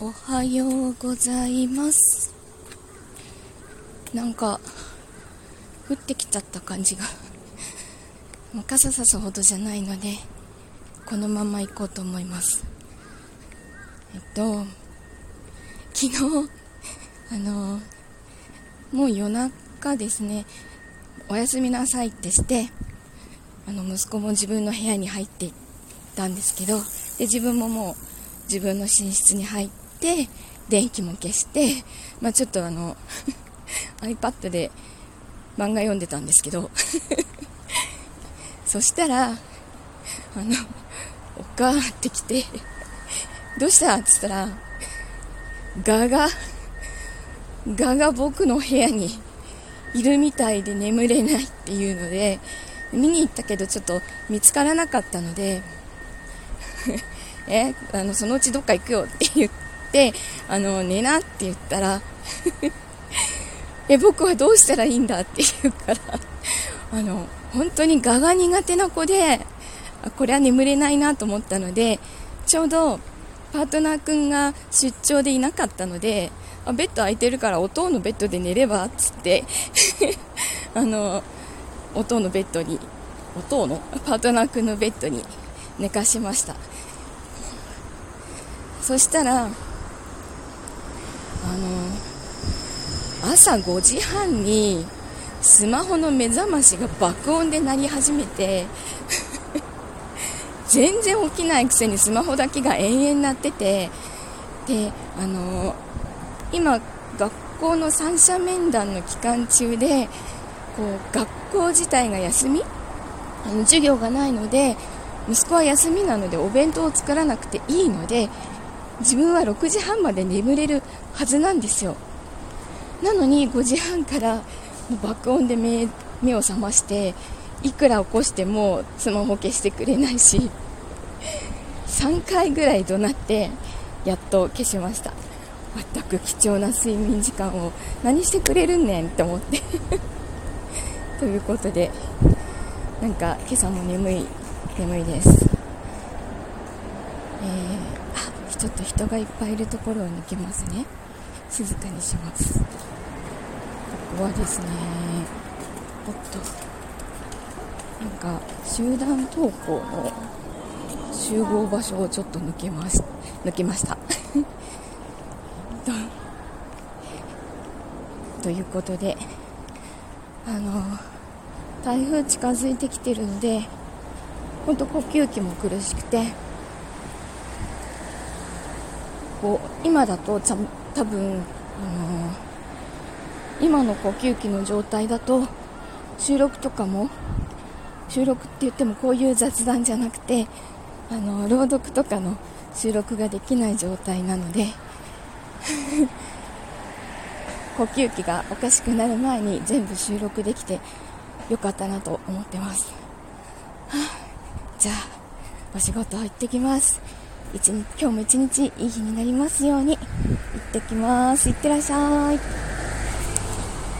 おはようございます。なんか降ってきちゃった感じが。もう傘さすほどじゃないのでこのまま行こうと思います。えっと昨日 あのもう夜中ですね。おやすみなさいってしてあの息子も自分の部屋に入っていったんですけどで自分ももう自分の寝室に入って電気も消して、まあ、ちょっとあの iPad で漫画読んでたんですけど そしたらあのおかーってきてどうした？っつったらガがガが僕の部屋にいるみたいで眠れないっていうので見に行ったけどちょっと見つからなかったので え？あのそのうちどっか行くよって言ってあの寝なって言ったら え僕はどうしたらいいんだって言うからあの本当に我が苦手な子でこれは眠れないなと思ったのでちょうどパートナー君が出張でいなかったのであベッド空いてるからお父のベッドで寝ればっつって あのお父のベッドにお父のパートナー君のベッドに寝かしました。そしたらあの朝5時半にスマホの目覚ましが爆音で鳴り始めて 全然起きないくせにスマホだけが延々鳴っててであの今学校の三者面談の期間中でこう学校自体が休みあの授業がないので息子は休みなのでお弁当を作らなくていいので自分は6時半まで眠れるはずなんですよ。なのに5時半から爆音で目目を覚ましていくら起こしてもスマホ消してくれないし3回ぐらい怒鳴ってやっと消しました。全く貴重な睡眠時間を何してくれるんねんって思って。ということでなんか今朝も眠い眠いです。ちょっと人がいっぱいいるところを抜けますね。静かにします。ここはですねおっと。なんか集団登校の集合場所をちょっと抜けまし抜けました。ということであの台風近づいてきてるので本当呼吸器も苦しくてこう今だと多分、あのー、今の呼吸器の状態だと収録とかも収録って言ってもこういう雑談じゃなくてあの朗読とかの収録ができない状態なので 呼吸器がおかしくなる前に全部収録できてよかったなと思ってます、はあ、じゃあお仕事行ってきます。一日今日も一日いい日になりますように。行ってきます。いってらっしゃい。